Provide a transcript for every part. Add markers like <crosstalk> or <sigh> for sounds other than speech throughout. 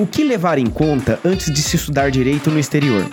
O que levar em conta antes de se estudar direito no exterior?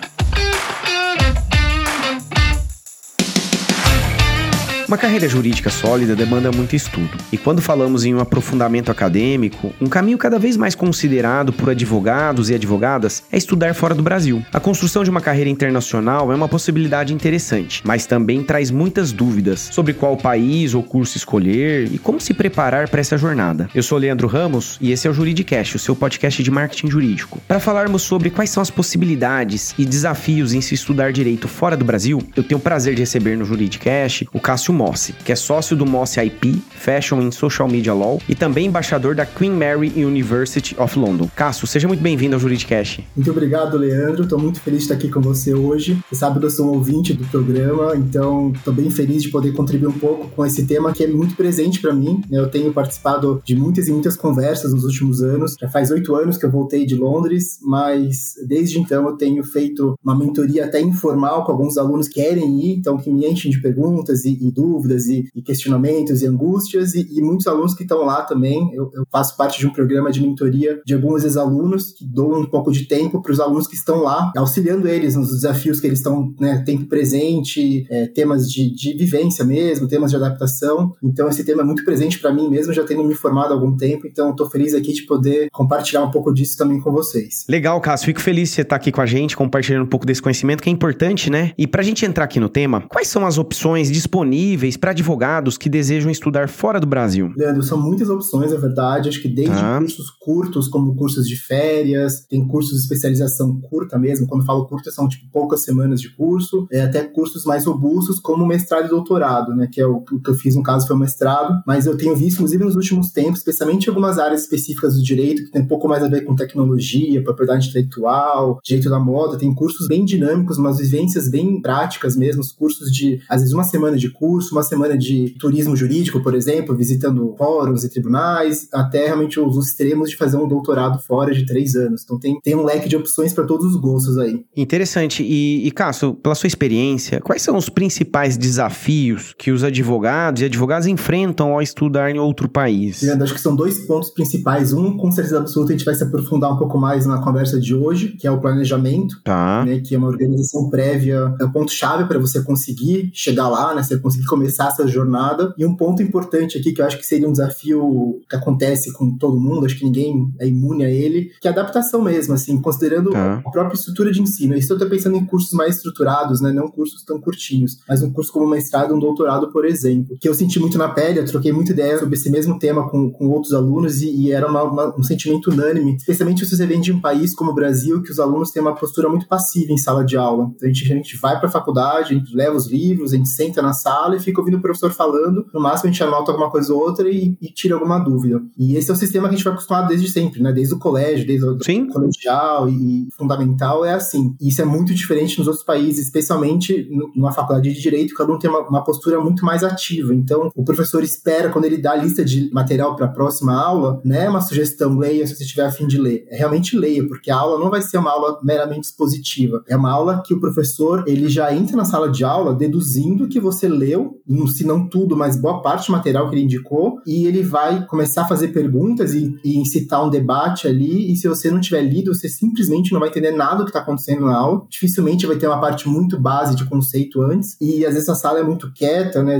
Uma carreira jurídica sólida demanda muito estudo. E quando falamos em um aprofundamento acadêmico, um caminho cada vez mais considerado por advogados e advogadas é estudar fora do Brasil. A construção de uma carreira internacional é uma possibilidade interessante, mas também traz muitas dúvidas sobre qual país ou curso escolher e como se preparar para essa jornada. Eu sou Leandro Ramos e esse é o Juridicast, o seu podcast de marketing jurídico. Para falarmos sobre quais são as possibilidades e desafios em se estudar direito fora do Brasil, eu tenho o prazer de receber no Juridicast o Cássio Mossi, que é sócio do Mossi IP, Fashion and Social Media Law e também embaixador da Queen Mary University of London. Cássio, seja muito bem-vindo ao Juridicast. Muito obrigado, Leandro. Estou muito feliz de estar aqui com você hoje. Você sabe que eu sou um ouvinte do programa, então estou bem feliz de poder contribuir um pouco com esse tema que é muito presente para mim. Né? Eu tenho participado de muitas e muitas conversas nos últimos anos. Já faz oito anos que eu voltei de Londres, mas desde então eu tenho feito uma mentoria até informal com alguns alunos que querem ir, então que me enchem de perguntas e, e dúvidas e, e, questionamentos e angústias, e, e muitos alunos que estão lá também. Eu, eu, faço parte de um programa de mentoria de alguns ex-alunos que dou um pouco de tempo para os alunos que estão lá, auxiliando eles nos desafios que eles estão, né, tempo presente, é, temas de, de vivência mesmo, temas de adaptação. Então, esse tema é muito presente para mim mesmo, já tendo me formado há algum tempo, então estou feliz aqui de poder compartilhar um pouco disso também com vocês. Legal, Cássio. Fico feliz de você estar aqui com a gente, compartilhando um pouco desse conhecimento que é importante, né? E para a gente entrar aqui no tema, quais são as opções disponíveis disponíveis para advogados que desejam estudar fora do Brasil? Leandro, são muitas opções, é verdade. Acho que desde tá. cursos curtos, como cursos de férias, tem cursos de especialização curta mesmo. Quando falo curta, são tipo poucas semanas de curso, é, até cursos mais robustos, como mestrado e doutorado, né? Que é o, o que eu fiz no caso foi o mestrado. Mas eu tenho visto, inclusive nos últimos tempos, especialmente em algumas áreas específicas do direito, que tem um pouco mais a ver com tecnologia, propriedade intelectual, direito da moda, tem cursos bem dinâmicos, umas vivências bem práticas mesmo, os cursos de, às vezes, uma semana de curso, uma semana de turismo jurídico, por exemplo, visitando fóruns e tribunais, até realmente os extremos de fazer um doutorado fora de três anos. Então tem, tem um leque de opções para todos os gostos aí. Interessante. E, e Cássio, pela sua experiência, quais são os principais desafios que os advogados e advogadas enfrentam ao estudar em outro país? Leandro, acho que são dois pontos principais. Um, com certeza absoluta, a gente vai se aprofundar um pouco mais na conversa de hoje, que é o planejamento, tá. né, que é uma organização prévia, é o ponto-chave para você conseguir chegar lá, né, você conseguir começar essa jornada. E um ponto importante aqui, que eu acho que seria um desafio que acontece com todo mundo, acho que ninguém é imune a ele, que é a adaptação mesmo, assim, considerando tá. a própria estrutura de ensino. Isso eu tô pensando em cursos mais estruturados, né, não cursos tão curtinhos, mas um curso como mestrado, um doutorado, por exemplo, que eu senti muito na pele, eu troquei muita ideia sobre esse mesmo tema com, com outros alunos e, e era uma, uma, um sentimento unânime, especialmente se você vem de um país como o Brasil, que os alunos têm uma postura muito passiva em sala de aula. Então, a gente, a gente vai para a faculdade, a gente leva os livros, a gente senta na sala e fica ouvindo professor falando, no máximo a gente anota alguma coisa ou outra e, e, tira alguma dúvida. E esse é o sistema que a gente vai acostumado desde sempre, né? Desde o colégio, desde o Sim. colegial e fundamental é assim. E isso é muito diferente nos outros países, especialmente numa faculdade de direito, que cada um tem uma, uma postura muito mais ativa. Então, o professor espera, quando ele dá a lista de material para a próxima aula, não é uma sugestão, leia se você tiver a fim de ler. É realmente leia, porque a aula não vai ser uma aula meramente expositiva. É uma aula que o professor, ele já entra na sala de aula deduzindo que você leu, se não tudo, mas boa parte do material que ele indicou, e ele vai começar a fazer perguntas e, e incitar um debate ali, e se você não tiver lido, você simplesmente não vai entender nada do que está acontecendo na aula. Dificilmente vai ter uma parte muito base de conceito antes, e às vezes a sala é muito quieta, né?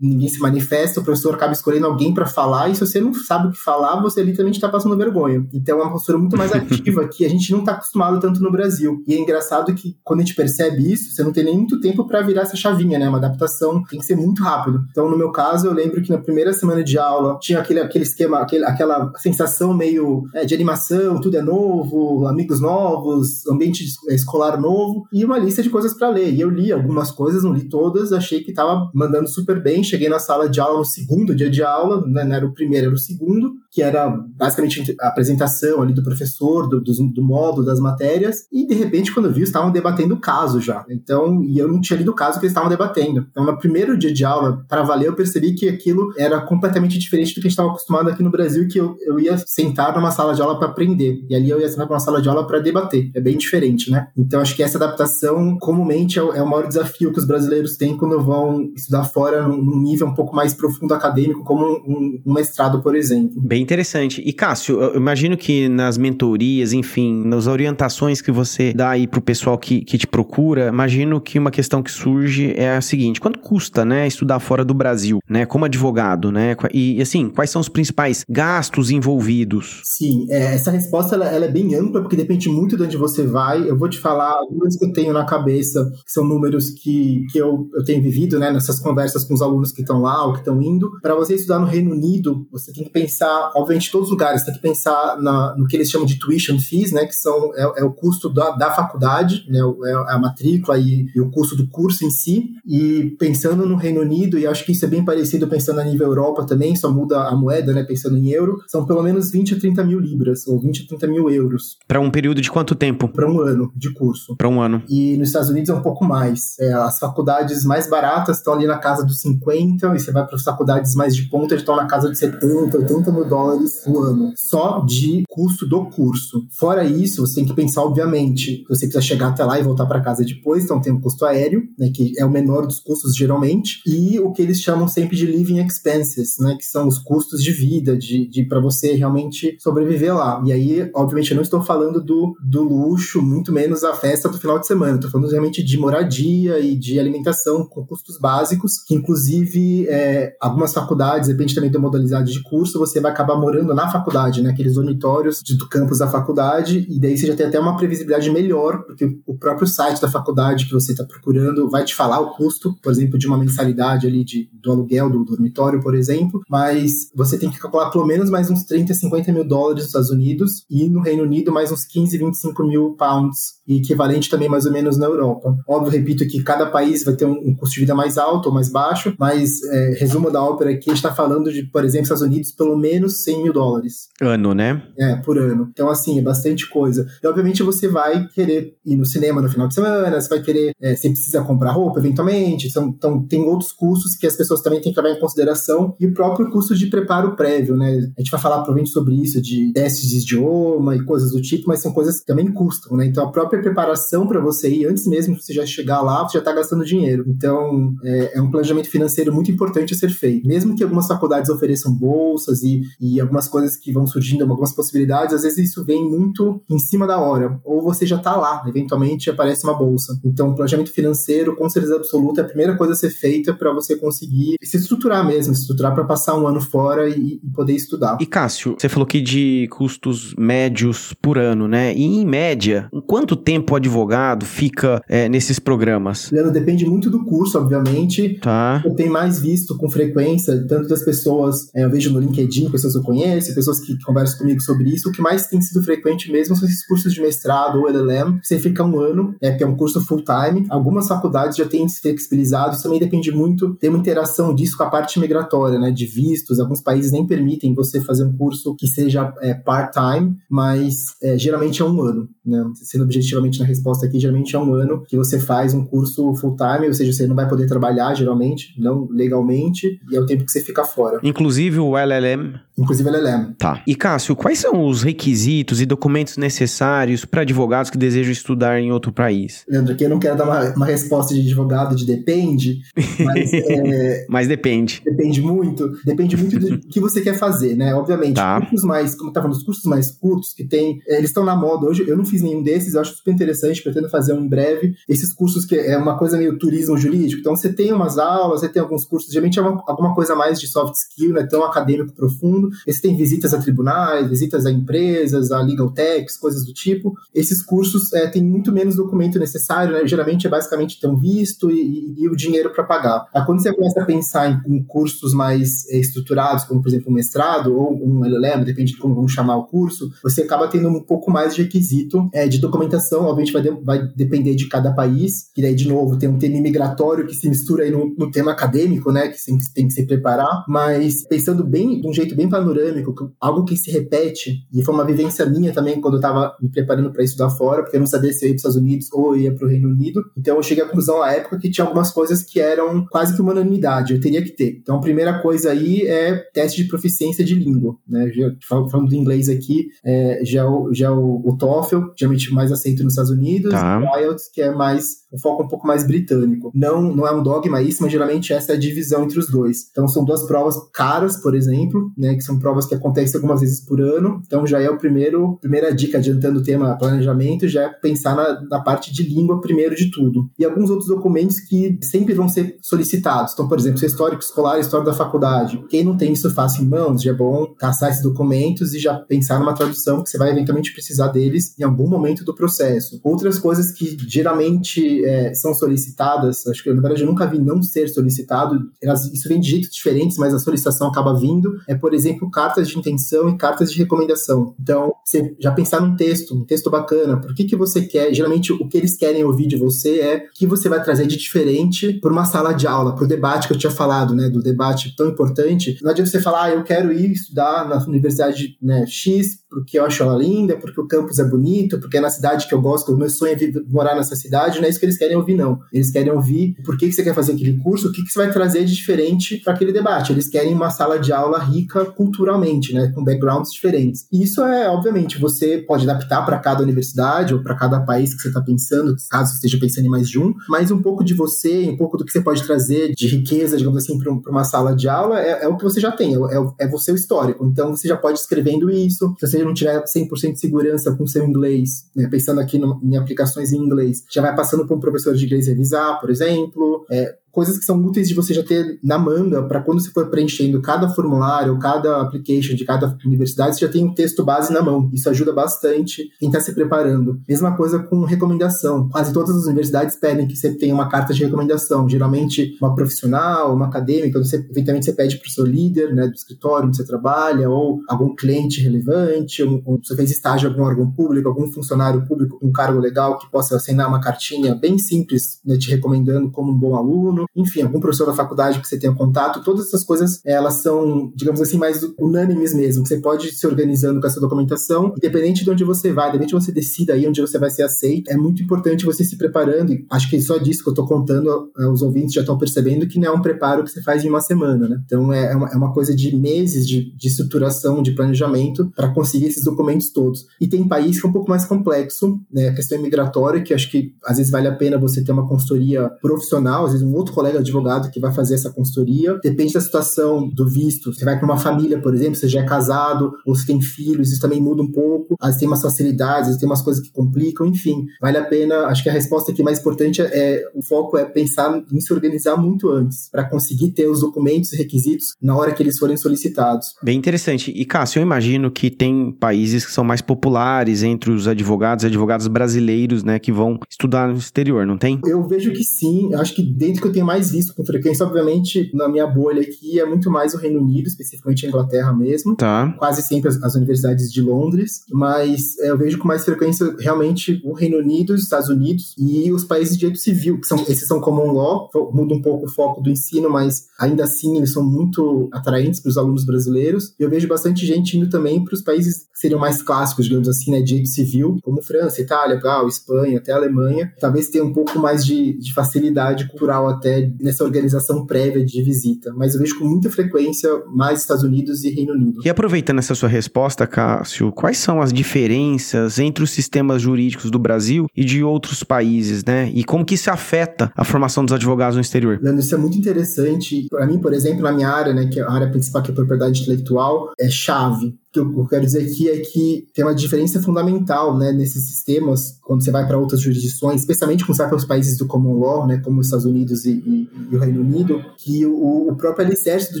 ninguém se manifesta, o professor acaba escolhendo alguém para falar, e se você não sabe o que falar, você literalmente está passando vergonha. Então é uma postura muito mais <laughs> ativa que a gente não está acostumado tanto no Brasil. E é engraçado que quando a gente percebe isso, você não tem nem muito tempo para virar essa chavinha, né? Uma adaptação tem que ser muito rápido. Então, no meu caso, eu lembro que na primeira semana de aula tinha aquele, aquele esquema, aquele, aquela sensação meio é, de animação, tudo é novo, amigos novos, ambiente escolar novo e uma lista de coisas para ler. E eu li algumas coisas, não li todas, achei que estava mandando super bem. Cheguei na sala de aula no segundo dia de aula, né, não era o primeiro, era o segundo, que era basicamente a apresentação ali do professor, do, do, do módulo, das matérias, e de repente, quando eu vi, estavam debatendo o caso já. Então, e eu não tinha lido o caso que eles estavam debatendo. Então, no primeiro dia de aula, para valer, eu percebi que aquilo era completamente diferente do que a gente estava acostumado aqui no Brasil, que eu, eu ia sentar numa sala de aula para aprender, e ali eu ia sentar numa sala de aula para debater. É bem diferente, né? Então, acho que essa adaptação, comumente, é o, é o maior desafio que os brasileiros têm quando vão estudar fora num nível um pouco mais profundo acadêmico, como um, um mestrado, por exemplo. Bem interessante. E Cássio, eu imagino que nas mentorias, enfim, nas orientações que você dá aí pro pessoal que, que te procura, imagino que uma questão que surge é a seguinte: quanto custa, né, estudar fora do Brasil, né, como advogado, né? E assim, quais são os principais gastos envolvidos? Sim, é, essa resposta ela, ela, é bem ampla porque depende muito de onde você vai. Eu vou te falar algumas que eu tenho na cabeça, que são números que, que eu, eu tenho vivido, né, nessas conversas com os alunos que estão lá ou que estão indo. Para você estudar no Reino Unido, você tem que pensar, obviamente, todos os lugares, tem que pensar na, no que eles chamam de tuition fees, né, que são é, é o custo da, da faculdade, né, é, é a matrícula e, e, o custo do curso em si. E pensando no Reino Unido, e acho que isso é bem parecido pensando a nível Europa também, só muda a moeda, né, pensando em euro, são pelo menos 20 a 30 mil libras, ou 20 a 30 mil euros. Para um período de quanto tempo? Para um ano de curso. Para um ano. E nos Estados Unidos é um pouco mais. É, as faculdades mais baratas estão ali na casa dos 50, e você vai para as faculdades mais de ponta, estão na casa de 70, 80 mil dólares no ano. Só de custo do curso. Fora isso, você tem que pensar, obviamente, você precisa chegar até lá e voltar para casa depois, então tem o custo aéreo, né, que é o menor dos custos geralmente, e o que eles chamam sempre de living expenses, né, que são os custos de vida, de, de para você realmente sobreviver lá. E aí, obviamente, eu não estou falando do, do luxo, muito menos a festa do final de semana, estou falando realmente de moradia e de alimentação com custos básicos, que inclusive é, algumas faculdades, depende também da modalidade de curso, você vai acabar morando na faculdade, né, dormitórios do campus da faculdade, e daí você já tem até uma previsibilidade melhor, porque o próprio site da faculdade que você está procurando vai te falar o custo, por exemplo, de uma mensalidade ali de, do aluguel do dormitório, por exemplo, mas você tem que calcular pelo menos mais uns 30, 50 mil dólares nos Estados Unidos e no Reino Unido mais uns 15, 25 mil pounds, e equivalente também mais ou menos na Europa. Óbvio, repito que cada país vai ter um, um custo de vida mais alto ou mais baixo, mas é, resumo da ópera aqui, a gente está falando de, por exemplo, Estados Unidos, pelo menos 100 mil dólares. Ano, né? É, por ano. Então, assim, é bastante coisa. E, obviamente, você vai querer ir no cinema no final de semana, você vai querer, é, você precisa comprar roupa, eventualmente. Então, então, tem outros custos que as pessoas também têm que levar em consideração. E o próprio custo de preparo prévio, né? A gente vai falar provavelmente sobre isso, de testes de idioma e coisas do tipo, mas são coisas que também custam, né? Então, a própria preparação para você ir, antes mesmo de você já chegar lá, você já está gastando dinheiro. Então, é, é, um planejamento financeiro muito importante a ser feito. Mesmo que algumas faculdades ofereçam bolsas e, e algumas coisas que vão surgindo, algumas possibilidades, às vezes isso vem muito em cima da hora. Ou você já está lá, eventualmente aparece uma bolsa. Então, planejamento financeiro, com certeza absoluta, é a primeira coisa a ser feita para você conseguir se estruturar mesmo, se estruturar para passar um ano fora e, e, poder estudar. E Cássio, você falou aqui de custos médios por ano, né? E em média, em quanto tempo o advogado fica é, nesses programas? Leandro, depende muito do curso, obviamente. Tá. Eu tenho mais visto com frequência, tanto das pessoas, é, eu vejo no LinkedIn, pessoas eu conheço, pessoas que conversam comigo sobre isso. O que mais tem sido frequente mesmo são esses cursos de mestrado ou LLM, você fica um ano, é, que é um curso full-time. Algumas faculdades já têm se flexibilizado, isso também depende muito, tem uma interação disso com a parte migratória, né, de vistos. Alguns países nem permitem você fazer um curso que seja é, part-time, mas é, geralmente é um ano, né, sendo objetivamente na resposta aqui, geralmente é um ano que você faz um curso full-time, ou seja, você não vai poder trabalhar geralmente, não legalmente, e é o tempo que você fica fora. Inclusive o LLM? Inclusive o LLM. Tá. E Cássio, quais são os requisitos e documentos necessários para advogados que desejam estudar em outro país? Leandro, aqui eu não quero dar uma, uma resposta de advogado de depende, mas... <laughs> é, mas depende. Depende muito. Depende muito do que você quer fazer, né? Obviamente, tá. cursos mais, como eu tava nos cursos mais curtos, que tem, é, eles estão na moda hoje, eu não fiz nenhum desses, eu acho super interessante, pretendo fazer um em breve. Esses cursos que é uma coisa meio turismo jurídico, então você tem umas aulas, você tem alguns cursos, geralmente é uma, alguma coisa mais de soft skill, né? Tão acadêmico profundo. Esse tem visitas a tribunais, visitas a empresas, a legal techs, coisas do tipo. Esses cursos é, têm muito menos documento necessário, né? Geralmente é basicamente um visto e, e, e o dinheiro para pagar. Aí, quando você começa a pensar em, em cursos mais é, estruturados, como por exemplo um mestrado ou um LLM, depende de como vamos chamar o curso, você acaba tendo um pouco mais de requisito é, de documentação, obviamente vai, de, vai depender de cada país, e daí, de novo, tem um tema imigratório que se mistura aí no, no tema acadêmico, né, que tem, tem, que se preparar, mas pensando bem, de um jeito bem panorâmico, algo que se repete, e foi uma vivência minha também quando eu estava me preparando para estudar fora, porque eu não sabia se eu ia para os Estados Unidos ou ia para o Reino Unido, então eu cheguei à conclusão à época que tinha algumas coisas que eram quase que uma unanimidade, eu teria que ter. Então, a primeira coisa aí é teste de proficiência de língua, né, já, falando do inglês aqui, é, já, o, já o, o TOEFL, geralmente mais aceito nos Estados Unidos, tá. o IELTS, que é mais um foco um pouco mais britânico. Não, não é um dogma isso, mas geralmente essa é a divisão entre os dois. Então são duas provas caras, por exemplo, né, que são provas que acontecem algumas vezes por ano. Então já é o primeiro, primeira dica adiantando o tema planejamento, já é pensar na, na parte de língua primeiro de tudo. E alguns outros documentos que sempre vão ser solicitados. Então, por exemplo, seu histórico escolar, história da faculdade. Quem não tem isso fácil em mãos, já é bom caçar esses documentos e já pensar numa tradução que você vai eventualmente precisar deles em algum momento do processo. Outras coisas que geralmente é, são solicitadas, acho que na verdade eu nunca vi não ser solicitado, elas, isso vem de jeitos diferentes, mas a solicitação acaba vindo, é, por exemplo, cartas de intenção e cartas de recomendação. Então, você já pensar num texto, um texto bacana, por que, que você quer, geralmente o que eles querem ouvir de você é o que você vai trazer de diferente para uma sala de aula, para o debate que eu tinha falado, né, do debate tão importante. Não adianta você falar, ah, eu quero ir estudar na universidade né, X porque eu acho ela linda, porque o campus é bonito, porque é na cidade que eu gosto, o meu sonho é morar nessa cidade, não é isso que eles querem ouvir, não. Eles querem ouvir por que, que você quer fazer aquele curso, o que, que você vai trazer de diferente para aquele debate. Eles querem uma sala de aula rica culturalmente, né, com backgrounds diferentes. E isso é, obviamente, você pode adaptar para cada universidade ou para cada país que você está pensando, caso você esteja pensando em mais de um, mas um pouco de você, um pouco do que você pode trazer de riqueza, digamos assim, para uma sala de aula é, é, o que você já tem, é, é você o histórico. Então você já pode escrevendo isso, se não tiver 100% de segurança com seu inglês, né, pensando aqui no, em aplicações em inglês, já vai passando para um professor de inglês revisar, por exemplo. É, coisas que são úteis de você já ter na manga para quando você for preenchendo cada formulário, cada application de cada universidade, você já tem um texto base na mão. Isso ajuda bastante quem está se preparando. Mesma coisa com recomendação. Quase todas as universidades pedem que você tenha uma carta de recomendação, geralmente uma profissional, uma acadêmica, você, eventualmente você pede para o seu líder né, do escritório onde você trabalha, ou algum cliente relevante, ou, ou você fez estágio em algum órgão público, algum funcionário público com um cargo legal que possa assinar uma cartinha bem simples, né, te recomendando como um bom aluno enfim, algum professor da faculdade que você tenha contato, todas essas coisas, elas são, digamos assim, mais unânimes mesmo. Você pode se organizando com essa documentação, independente de onde você vai, independente de você decida aí onde você vai ser aceito, é muito importante você se preparando, e acho que só disso que eu tô contando, eh, os ouvintes já estão percebendo que não é um preparo que você faz em uma semana, né? Então é, é uma, é uma coisa de meses de, de estruturação, de planejamento para conseguir esses documentos todos. E tem país que é um pouco mais complexo, né? A questão migratória, que acho que às vezes vale a pena você ter uma consultoria profissional, às vezes um outro colega advogado que vai fazer essa consultoria. Depende da situação do visto. Você vai para uma família, por exemplo, você já é casado ou você tem filhos, isso também muda um pouco. Às vezes tem umas facilidades, às vezes tem umas coisas que complicam, enfim. Vale a pena. Acho que a resposta aqui mais importante é, é o foco é pensar em se organizar muito antes para conseguir ter os documentos e requisitos na hora que eles forem solicitados. Bem interessante. E Cássio, eu imagino que tem países que são mais populares entre os advogados e advogados brasileiros, né, que vão estudar no exterior, não tem? Eu vejo que sim. Acho que dentro que eu tenho mais visto com frequência, obviamente, na minha bolha aqui é muito mais o Reino Unido, especificamente a Inglaterra mesmo. Tá. Quase sempre as, as universidades de Londres, mas é, eu vejo com mais frequência realmente o Reino Unido, os Estados Unidos e os países de direito civil, que são esses são common law, muda um pouco o foco do ensino, mas ainda assim eles são muito atraentes para os alunos brasileiros. Eu vejo bastante gente indo também para os países que seriam mais clássicos, digamos assim, né, de direito civil, como França, Itália, Gal, Espanha, até Alemanha. Talvez tenha um pouco mais de, de facilidade cultural até até nessa organização prévia de visita, mas eu vejo com muita frequência mais Estados Unidos e Reino Unido. E aproveitando essa sua resposta, Cássio, quais são as diferenças entre os sistemas jurídicos do Brasil e de outros países, né? E como que isso afeta a formação dos advogados no exterior? Leandro, isso é muito interessante. Para mim, por exemplo, na minha área, né, que é a área principal que é a propriedade intelectual, é chave que eu quero dizer aqui é que tem uma diferença fundamental né, nesses sistemas, quando você vai para outras jurisdições, especialmente quando você vai para os países do common law, né, como os Estados Unidos e, e, e o Reino Unido, que o, o, próprio alicerce do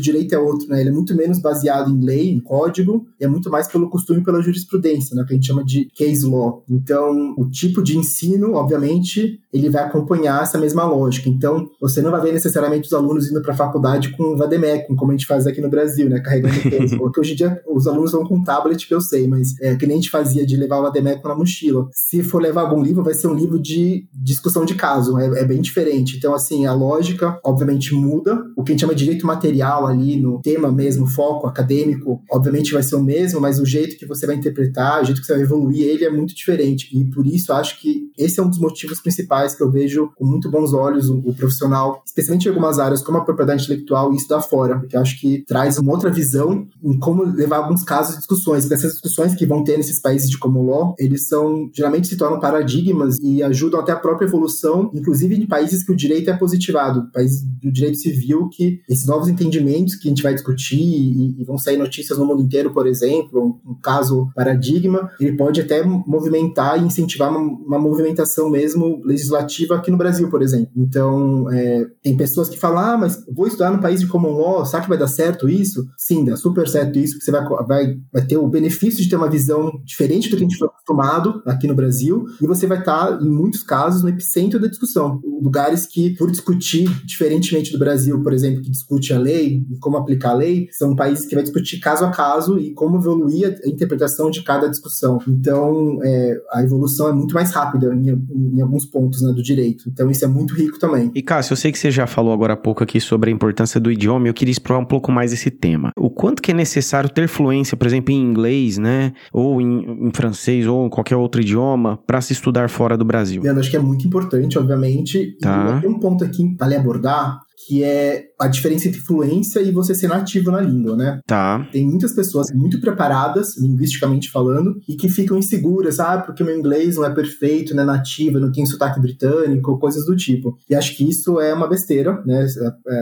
direito é outro. Né, ele é muito menos baseado em lei, em código, e é muito mais pelo costume e pela jurisprudência, né, que a gente chama de case law. Então, o tipo de ensino, obviamente, ele vai acompanhar essa mesma lógica. Então, você não vai ver necessariamente os alunos indo para a faculdade com o vademecum, como a gente faz aqui no Brasil, né, carregando case. <laughs> Porque hoje em dia os alunos vão com tablet que eu sei, mas é que nem a gente fazia de levar o Ademeco na mochila. Se for levar algum livro, vai ser um livro de discussão de caso, é, é, bem diferente. Então, assim, a lógica, obviamente, muda. O que a gente chama de direito material ali no tema mesmo, foco acadêmico, obviamente vai ser o mesmo, mas o jeito que você vai interpretar, o jeito que você vai evoluir ele é muito diferente. E por isso, acho que esse é um dos motivos principais que eu vejo com muito bons olhos o, o profissional, especialmente em algumas áreas como a propriedade intelectual e isso da fora, porque acho que traz uma outra visão em como levar alguns casos de discussões. Porque essas discussões que vão ter nesses países de common law, eles são geralmente se tornam paradigmas e ajudam até a própria evolução, inclusive de países que o direito é positivado, países do direito civil que esses novos entendimentos que a gente vai discutir e, e vão sair notícias no mundo inteiro, por exemplo, um, um caso paradigma, ele pode até movimentar e incentivar uma, uma, movimentação mesmo legislativa aqui no Brasil, por exemplo. Então, é, tem pessoas que falam, ah, mas vou estudar no país de common law, será que vai dar certo isso? Sim, dá super certo isso, porque você vai, vai, vai ter o benefício de ter uma visão diferente do que a gente foi acostumado aqui no Brasil, e você vai estar, em muitos casos, no epicentro da discussão. Lugares que, por discutir, diferentemente do Brasil, por exemplo, que discute a lei e como aplicar a lei, são países que vai discutir caso a caso e como evoluir a interpretação de cada discussão. Então, é, a evolução é muito mais rápida em, em alguns pontos né, do direito. Então, isso é muito rico também. E, Cássio, eu sei que você já falou agora há pouco aqui sobre a importância do idioma, eu queria explorar um pouco mais esse tema. O quanto que é necessário ter fluência, por exemplo, em inglês, né? Ou em, em francês, ou em qualquer outro idioma, para se estudar fora do Brasil? Eu acho que é muito importante, obviamente. Tá. E tem um ponto aqui para lhe abordar, que é a diferença entre fluência e você ser nativo na língua, né? Tá. Tem muitas pessoas muito preparadas, linguisticamente falando, e que ficam inseguras, ah, porque meu inglês não é perfeito, não é nativo, não tem sotaque britânico, coisas do tipo. E acho que isso é uma besteira, né?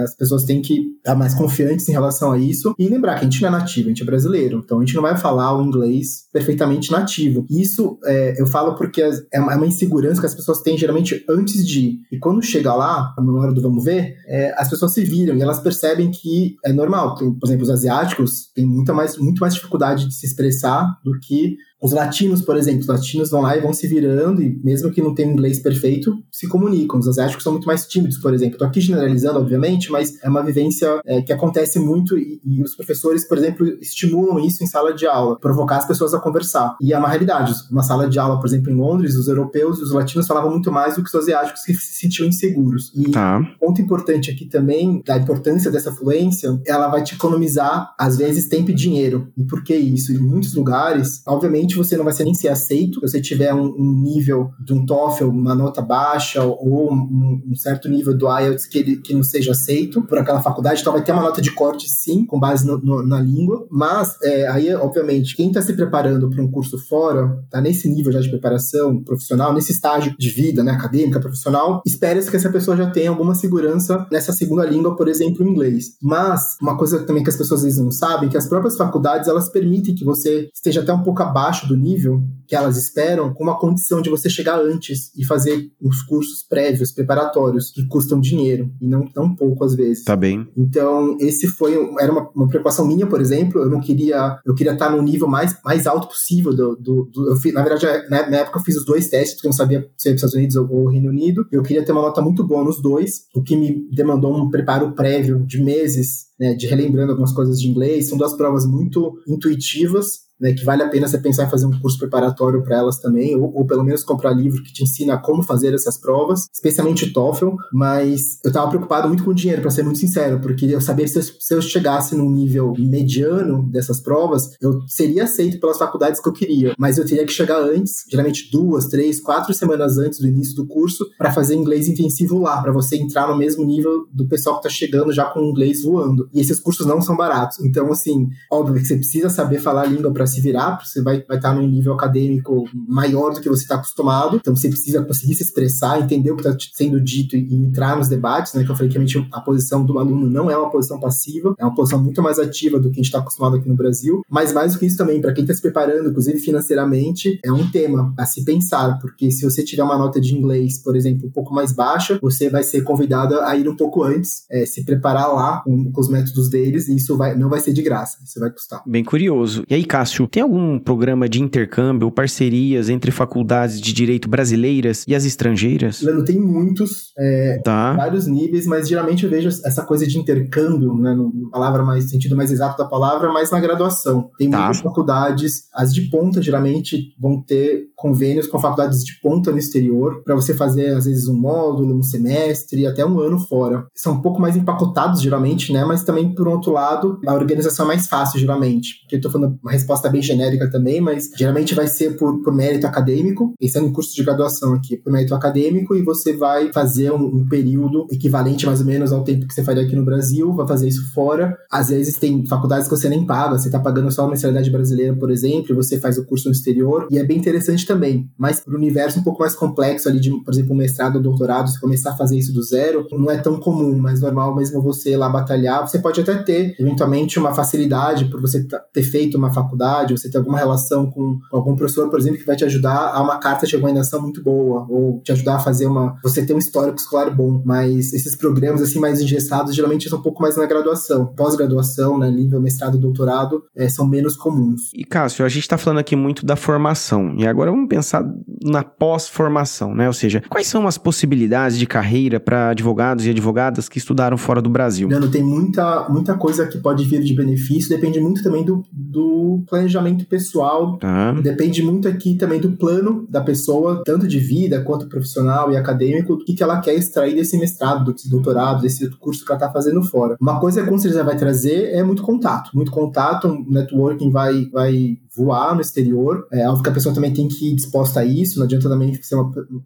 As pessoas têm que estar mais confiantes em relação a isso e lembrar que a gente não é nativo, a gente é brasileiro, então a gente não vai falar o inglês perfeitamente nativo. Isso é, eu falo porque é, é uma insegurança que as pessoas têm geralmente antes de ir. E quando chega lá, na hora do vamos ver, é, as pessoas se viram e elas percebem que é normal. Por exemplo, os asiáticos têm muita mais, muito mais dificuldade de se expressar do que os latinos, por exemplo, os latinos vão lá e vão se virando, e mesmo que não tenham inglês perfeito, se comunicam. Os asiáticos são muito mais tímidos, por exemplo. Estou aqui generalizando, obviamente, mas é uma vivência é, que acontece muito e, e, os professores, por exemplo, estimulam isso em sala de aula, provocar as pessoas a conversar. E é uma realidade. Uma sala de aula, por exemplo, em Londres, os europeus e os latinos falavam muito mais do que os asiáticos que se sentiam inseguros. E tá. um ponto importante aqui também, da importância dessa fluência, ela vai te economizar, às vezes, tempo e dinheiro. E por que isso? Em muitos lugares, obviamente, você não vai ser nem ser aceito. Se você tiver um, um nível de um TOEFL, uma nota baixa, ou um, um, certo nível do IELTS que, ele, que não seja aceito por aquela faculdade, então vai ter uma nota de corte sim, com base no, no, na língua. Mas é, aí, obviamente, quem está se preparando para um curso fora, está nesse nível já de preparação profissional, nesse estágio de vida, né, acadêmica, profissional, espera-se que essa pessoa já tenha alguma segurança nessa segunda língua, por exemplo, o inglês. Mas uma coisa também que as pessoas às vezes não sabem, que as próprias faculdades elas permitem que você esteja até um pouco abaixo abaixo do nível que elas esperam, com uma condição de você chegar antes e fazer os cursos prévios, preparatórios, que custam dinheiro, e não tão pouco às vezes. Tá bem. Então, esse foi, era uma, uma preocupação minha, por exemplo, eu não queria, eu queria estar no nível mais, mais alto possível do, do, do eu fiz, na verdade, na, na, época eu fiz os dois testes, porque eu não sabia se os Estados Unidos ou, ou Reino Unido, eu queria ter uma nota muito boa nos dois, o que me demandou um preparo prévio de meses, né, de relembrando algumas coisas de inglês, são duas provas muito intuitivas, né, que vale a pena você pensar em fazer um curso preparatório para elas também, ou, ou, pelo menos comprar livro que te ensina como fazer essas provas, especialmente o TOEFL, mas eu estava preocupado muito com o dinheiro, para ser muito sincero, porque eu sabia se eu, se eu chegasse num nível mediano dessas provas, eu seria aceito pelas faculdades que eu queria, mas eu teria que chegar antes, geralmente duas, três, quatro semanas antes do início do curso, para fazer inglês intensivo lá, para você entrar no mesmo nível do pessoal que está chegando já com o inglês voando. E esses cursos não são baratos. Então, assim, óbvio que você precisa saber falar a língua para se virar, você vai, vai estar num nível acadêmico maior do que você está acostumado, então você precisa conseguir se expressar, entender o que está sendo dito e, entrar nos debates, né? Que eu falei que a posição do aluno não é uma posição passiva, é uma posição muito mais ativa do que a gente está acostumado aqui no Brasil, mas mais do que isso também, para quem está se preparando, inclusive financeiramente, é um tema a se pensar, porque se você tiver uma nota de inglês, por exemplo, um pouco mais baixa, você vai ser convidado a ir um pouco antes, é, se preparar lá com, com os métodos deles, e isso vai, não vai ser de graça, isso vai custar. Bem curioso. E aí, Cássio, tem algum programa de intercâmbio ou parcerias entre faculdades de direito brasileiras e as estrangeiras? Leandro, tem muitos, é, tá. vários níveis, mas geralmente eu vejo essa coisa de intercâmbio, né, no palavra mais sentido mais exato da palavra, mais na graduação. Tem tá. muitas faculdades, as de ponta geralmente vão ter convênios com faculdades de ponta no exterior para você fazer às vezes um módulo, um semestre, até um ano fora. São um pouco mais empacotados geralmente, né, mas também por outro lado a organização é mais fácil geralmente. Porque eu tô falando uma resposta resposta bem genérica também, mas geralmente vai ser por, por mérito acadêmico, pensando em curso de graduação aqui, por mérito acadêmico, e você vai fazer um, um período equivalente mais ou menos ao tempo que você faria aqui no Brasil, vai fazer isso fora. Às vezes tem faculdades que você nem paga, você está pagando só a mensalidade brasileira, por exemplo, e você faz o curso no exterior, e é bem interessante também, mas para o universo um pouco mais complexo ali de, por exemplo, um mestrado ou doutorado, você começar a fazer isso do zero, não é tão comum, mas normal mesmo você lá batalhar, você pode até ter, eventualmente, uma facilidade por você ter feito uma faculdade, você ter alguma relação com algum professor, por exemplo, que vai te ajudar a uma carta de recomendação muito boa, ou te ajudar a fazer uma. você ter um histórico escolar bom. Mas esses programas assim mais engessados geralmente são um pouco mais na graduação. Pós-graduação, né, nível mestrado, doutorado, é, são menos comuns. E Cássio, a gente está falando aqui muito da formação. E agora vamos pensar na pós-formação, né? Ou seja, quais são as possibilidades de carreira para advogados e advogadas que estudaram fora do Brasil? Não, tem muita, muita coisa que pode vir de benefício, depende muito também do, do planejamento pessoal. Tá. Depende muito aqui também do plano da pessoa, tanto de vida quanto profissional e acadêmico, o que, que ela quer extrair desse mestrado, desse doutorado, desse curso que ela está fazendo fora. Uma coisa que com certeza vai trazer é muito contato. Muito contato, um networking vai, vai voar no exterior. É óbvio que a pessoa também tem que ir disposta a isso, não adianta também você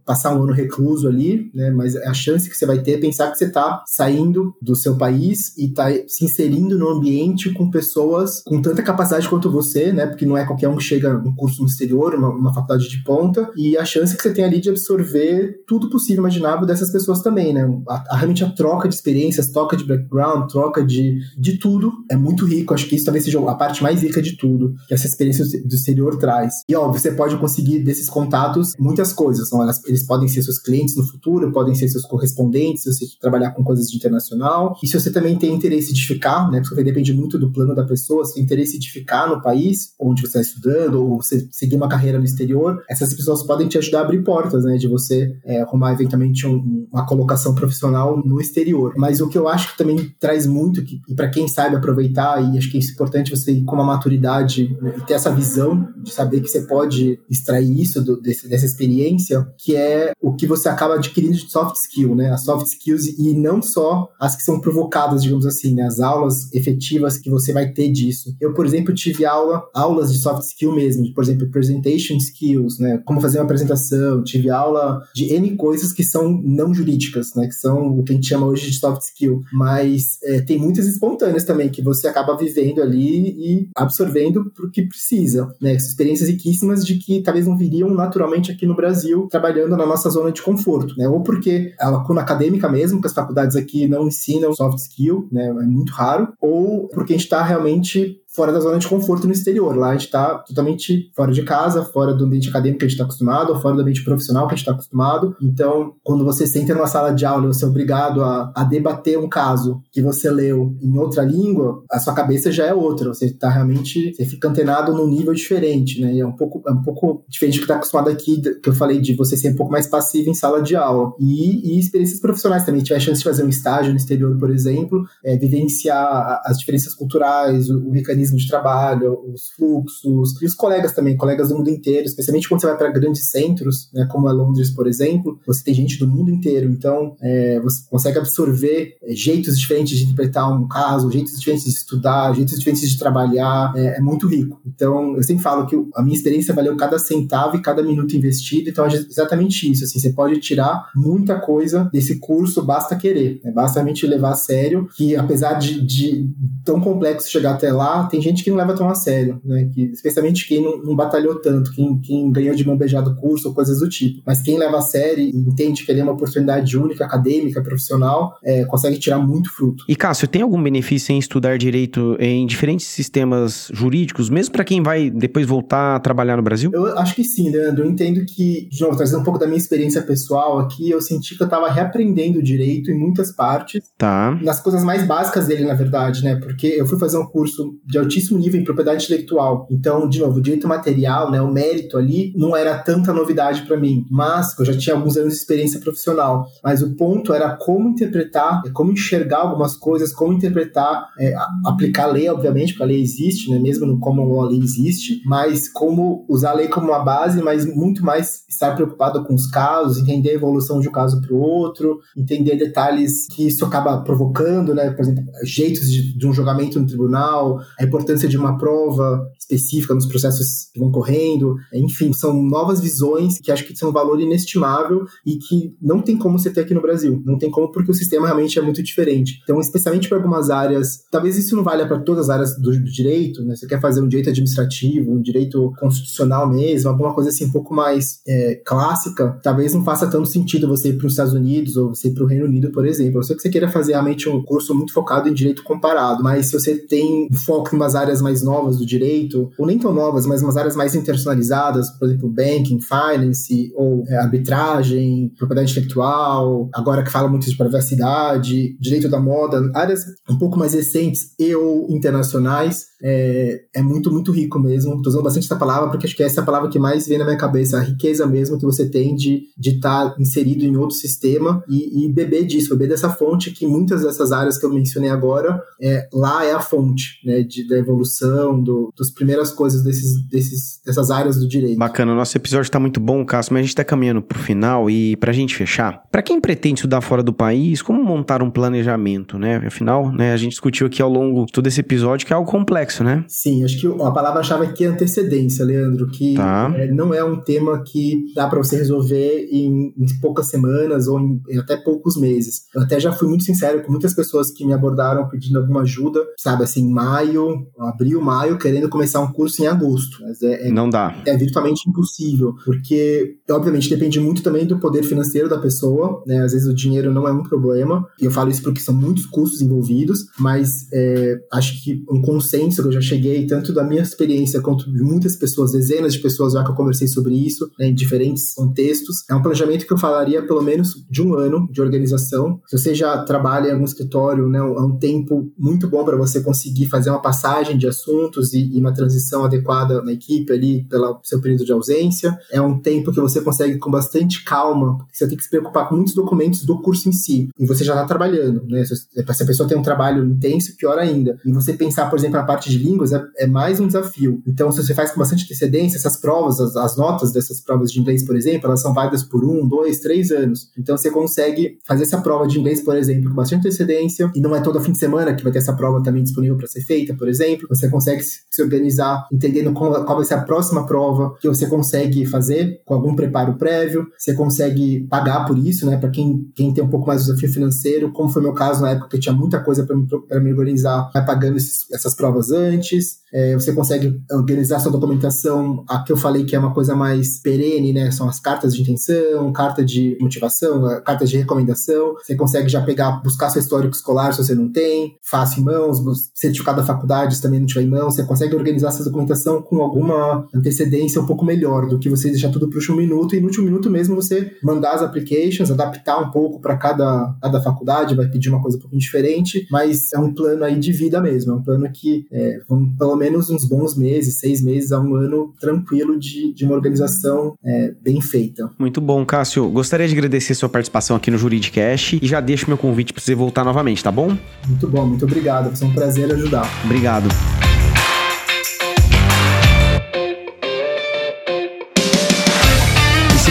passar um ano recluso ali, né? Mas a chance que você vai ter é pensar que você está saindo do seu país e está se inserindo no ambiente com pessoas com tanta capacidade quanto você, né? Porque não é qualquer um que chega um curso no exterior, uma, uma faculdade de ponta, e a chance que você tem ali de absorver tudo possível imaginável dessas pessoas também, né? A, a, realmente a troca de experiências, troca de background, troca de, de tudo é muito rico. Acho que isso talvez seja a parte mais rica de tudo, que essa experiência do exterior traz. E óbvio, você pode conseguir desses contatos muitas coisas. São, elas, eles podem ser seus clientes no futuro, podem ser seus correspondentes, se você trabalhar com coisas de internacional. E se você também tem interesse de ficar, né? Porque depende muito do plano da pessoa, se tem interesse de ficar no país onde você está estudando, ou você seguir uma carreira no exterior, essas pessoas podem te ajudar a abrir portas, né? De você é, arrumar eventualmente um, uma colocação profissional no exterior. Mas o que eu acho que também traz muito, que, e para quem sabe aproveitar, e acho que é importante você ir com uma maturidade né, e ter essa essa visão de saber que você pode extrair isso do, desse, dessa experiência, que é o que você acaba adquirindo de soft skill, né? As soft skills e não só as que são provocadas, digamos assim, né? As aulas efetivas que você vai ter disso. Eu, por exemplo, tive aula, aulas de soft skill mesmo, de, por exemplo, presentation skills, né? Como fazer uma apresentação, tive aula de N coisas que são não jurídicas, né? Que são o que a gente chama hoje de soft skill. Mas é, tem muitas espontâneas também, que você acaba vivendo ali e absorvendo porque precisa precisa, né? Experiências riquíssimas de que talvez não viriam naturalmente aqui no Brasil, trabalhando na nossa zona de conforto, né? Ou porque a lacuna acadêmica mesmo, que as faculdades aqui não ensinam soft skill, né? É muito raro, ou porque a gente está realmente fora da zona de conforto no exterior. Lá a gente está totalmente fora de casa, fora do ambiente acadêmico que a gente está acostumado, ou fora do ambiente profissional que a gente está acostumado. Então, quando você senta numa sala de aula e você é obrigado a, a, debater um caso que você leu em outra língua, a sua cabeça já é outra. Você está realmente, você fica antenado num nível diferente, né? E é um pouco, é um pouco diferente do que está acostumado aqui, que eu falei de você ser um pouco mais passivo em sala de aula. E, e experiências profissionais também. Tiver a chance de fazer um estágio no exterior, por exemplo, é, vivenciar as diferenças culturais, o, o mecanismo de trabalho, os fluxos, e os colegas também, colegas do mundo inteiro, especialmente quando você vai para grandes centros, né, como a Londres, por exemplo, você tem gente do mundo inteiro, então é, você consegue absorver é, jeitos diferentes de interpretar um caso, jeitos diferentes de estudar, jeitos diferentes de trabalhar, é, é, muito rico. Então, eu sempre falo que a minha experiência valeu cada centavo e cada minuto investido, então é exatamente isso, assim, você pode tirar muita coisa desse curso, basta querer, né, basta realmente levar a sério, que apesar de, de tão complexo chegar até lá, tem gente que não leva tão a sério, né? Que, especialmente quem não, não batalhou tanto, quem, quem, ganhou de mão beijada o curso ou coisas do tipo. Mas quem leva a sério e entende que ele é uma oportunidade única, acadêmica, profissional, é, consegue tirar muito fruto. E Cássio, tem algum benefício em estudar direito em diferentes sistemas jurídicos, mesmo para quem vai depois voltar a trabalhar no Brasil? Eu acho que sim, Leandro. Eu entendo que, de novo, trazendo um pouco da minha experiência pessoal aqui, eu senti que eu estava reaprendendo o direito em muitas partes. Tá. Nas coisas mais básicas dele, na verdade, né? Porque eu fui fazer um curso de altíssimo nível em propriedade intelectual. Então, de novo, o direito material, né, o mérito ali, não era tanta novidade para mim, mas eu já tinha alguns anos de experiência profissional. Mas o ponto era como interpretar, como enxergar algumas coisas, como interpretar, é, aplicar a lei, obviamente, porque a lei existe, né, mesmo no common law a lei existe, mas como usar a lei como uma base, mas muito mais estar preocupado com os casos, entender a evolução de um caso para o outro, entender detalhes que isso acaba provocando, né, por exemplo, jeitos de, de um julgamento no tribunal, a importância de uma prova específica nos processos que vão correndo. Enfim, são novas visões que acho que são um valor inestimável e que não tem como você ter aqui no Brasil. Não tem como porque o sistema realmente é muito diferente. Então, especialmente para algumas áreas, talvez isso não valha para todas as áreas do direito, né? Você quer fazer um direito administrativo, um direito constitucional mesmo, alguma coisa assim um pouco mais é, clássica, talvez não faça tanto sentido você ir para os Estados Unidos ou você ir para o Reino Unido, por exemplo. Eu sei que você queira fazer realmente um curso muito focado em direito comparado, mas se você tem foco umas áreas mais novas do direito, ou nem tão novas, mas umas áreas mais internacionalizadas, por exemplo, banking, finance, ou é, arbitragem, propriedade intelectual, agora que fala muito de privacidade, direito da moda, áreas um pouco mais recentes e ou internacionais, é, é muito, muito rico mesmo. Estou usando bastante essa palavra porque acho que essa é a palavra que mais vem na minha cabeça, a riqueza mesmo que você tem de estar tá inserido em outro sistema e, e, beber disso, beber dessa fonte que muitas dessas áreas que eu mencionei agora, é, lá é a fonte né, de, da evolução, do, das primeiras coisas desses, desses, dessas áreas do direito. Bacana, nosso episódio está muito bom, Cássio, mas a gente está caminhando para o final e para a gente fechar, para quem pretende estudar fora do país, como montar um planejamento, né? Afinal, né, a gente discutiu aqui ao longo de todo esse episódio que é algo complexo, né? Sim, acho que a palavra-chave aqui é antecedência, Leandro, que tá. é, não é um tema que dá para você resolver em, em, poucas semanas ou em, em, até poucos meses. Eu até já fui muito sincero com muitas pessoas que me abordaram pedindo alguma ajuda, sabe, assim, maio, abril, maio, querendo começar um curso em agosto. Mas é, é, não dá. É virtualmente impossível, porque, obviamente, depende muito também do poder financeiro da pessoa, né? Às vezes o dinheiro não é um problema, e eu falo isso porque são muitos custos envolvidos, mas é, acho que um consenso que eu já cheguei, tanto da minha experiência quanto de muitas pessoas, dezenas de pessoas já que eu conversei sobre isso, né, em diferentes contextos, é um planejamento que eu falaria pelo menos de um ano de organização. Se você já trabalha em algum escritório, né, é um tempo muito bom para você conseguir fazer uma passagem de assuntos e, e, uma transição adequada na equipe ali pelo seu período de ausência. É um tempo que você consegue com bastante calma, porque você tem que se preocupar com muitos documentos do curso em si, e você já está trabalhando, né? Se, se a pessoa tem um trabalho intenso, pior ainda. E você pensar, por exemplo, na parte de línguas é, é, mais um desafio. Então, se você faz com bastante antecedência, essas provas, as, as, notas dessas provas de inglês, por exemplo, elas são válidas por um, dois, três anos. Então, você consegue fazer essa prova de inglês, por exemplo, com bastante antecedência, e não é todo fim de semana que vai ter essa prova também disponível para ser feita, por exemplo. Você consegue se organizar entendendo qual, qual vai ser a próxima prova que você consegue fazer com algum preparo prévio. Você consegue pagar por isso, né? Para quem, quem tem um pouco mais de desafio financeiro, como foi meu caso na época que eu tinha muita coisa para me, me organizar, vai pagando esses, essas provas antes. É, você consegue organizar sua documentação, a que eu falei que é uma coisa mais perene, né? São as cartas de intenção, carta de motivação, cartas de recomendação. Você consegue já pegar, buscar seu histórico escolar se você não tem, fácil em mãos, certificado da faculdade se também não tiver em mãos. Você consegue organizar essa documentação com alguma antecedência um pouco melhor do que você deixar tudo para o último minuto e no último minuto mesmo você mandar as applications, adaptar um pouco para cada, cada faculdade, vai pedir uma coisa um pouquinho diferente, mas é um plano aí de vida mesmo, é um plano que é, vamos, pelo menos uns bons meses, seis meses a um ano tranquilo de, de uma organização é, bem feita. Muito bom, Cássio. Gostaria de agradecer sua participação aqui no Juridicast e já deixo meu convite para você voltar novamente, tá bom? Muito bom, muito obrigado. Foi um prazer ajudar. Obrigado.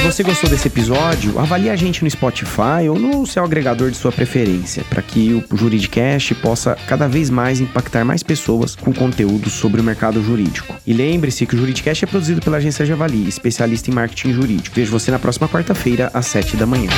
Você gostou desse episódio, avalie a gente no Spotify ou no seu agregador de sua preferência, para que o Juridicast possa cada vez mais impactar mais pessoas com conteúdo sobre o mercado jurídico. E lembre-se que o Juridicast é produzido pela agência Javali, especialista em marketing jurídico. Vejo você na próxima quarta-feira, às 7 da manhã.